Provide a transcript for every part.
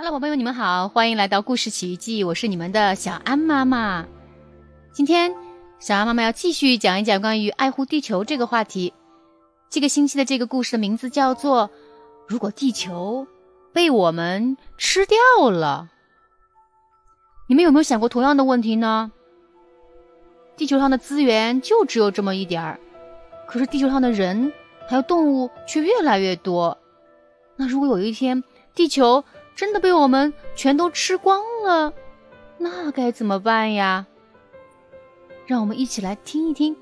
Hello，宝贝们，你们好，欢迎来到故事奇遇记，我是你们的小安妈妈。今天小安妈妈要继续讲一讲关于爱护地球这个话题。这个星期的这个故事的名字叫做《如果地球被我们吃掉了》。你们有没有想过同样的问题呢？地球上的资源就只有这么一点儿，可是地球上的人还有动物却越来越多。那如果有一天地球……真的被我们全都吃光了，那该怎么办呀？让我们一起来听一听，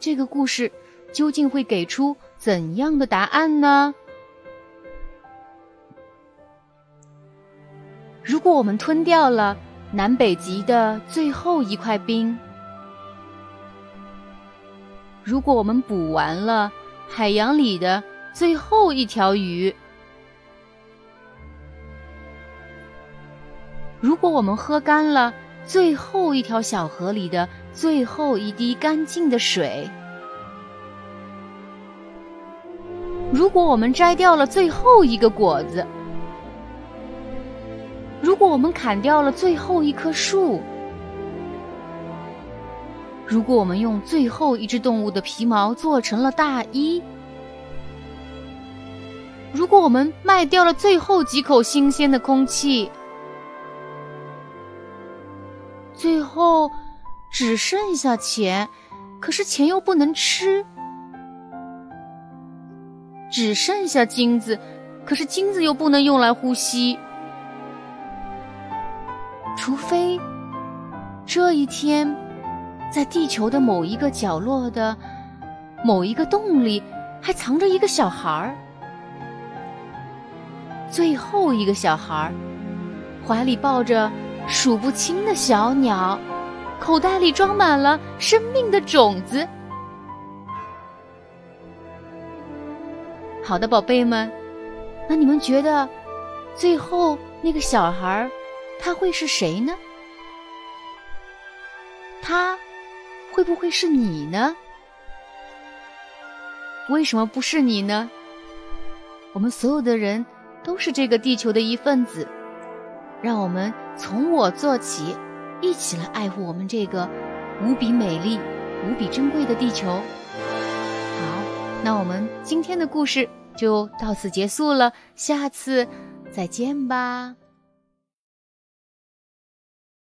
这个故事究竟会给出怎样的答案呢？如果我们吞掉了南北极的最后一块冰，如果我们捕完了海洋里的最后一条鱼，如果我们喝干了最后一条小河里的最后一滴干净的水，如果我们摘掉了最后一个果子，如果我们砍掉了最后一棵树，如果我们用最后一只动物的皮毛做成了大衣，如果我们卖掉了最后几口新鲜的空气，最后只剩下钱，可是钱又不能吃；只剩下金子，可是金子又不能用来呼吸。除非这一天，在地球的某一个角落的某一个洞里，还藏着一个小孩儿，最后一个小孩儿，怀里抱着。数不清的小鸟，口袋里装满了生命的种子。好的，宝贝们，那你们觉得，最后那个小孩他会是谁呢？他会不会是你呢？为什么不是你呢？我们所有的人都是这个地球的一份子。让我们从我做起，一起来爱护我们这个无比美丽、无比珍贵的地球。好，那我们今天的故事就到此结束了，下次再见吧。